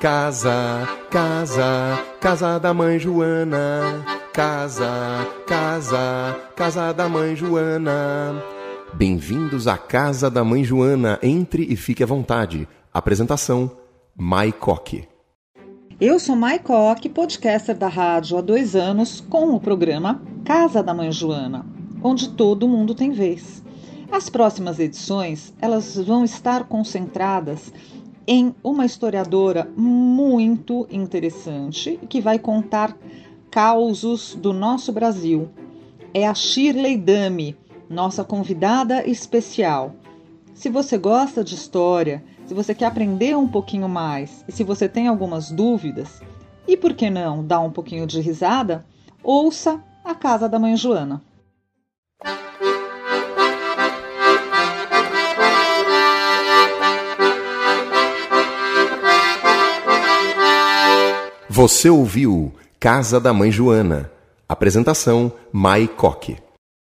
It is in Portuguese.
Casa, casa, casa da mãe Joana. Casa, casa, casa da mãe Joana. Bem-vindos à Casa da Mãe Joana. Entre e fique à vontade. Apresentação: Mai Coque. Eu sou Mai Coque, podcaster da rádio há dois anos, com o programa Casa da Mãe Joana, onde todo mundo tem vez. As próximas edições, elas vão estar concentradas em uma historiadora muito interessante que vai contar causos do nosso Brasil. É a Shirley Dami, nossa convidada especial. Se você gosta de história, se você quer aprender um pouquinho mais e se você tem algumas dúvidas, e por que não dar um pouquinho de risada, ouça a Casa da Mãe Joana. Você ouviu Casa da Mãe Joana. Apresentação: Mai Coque.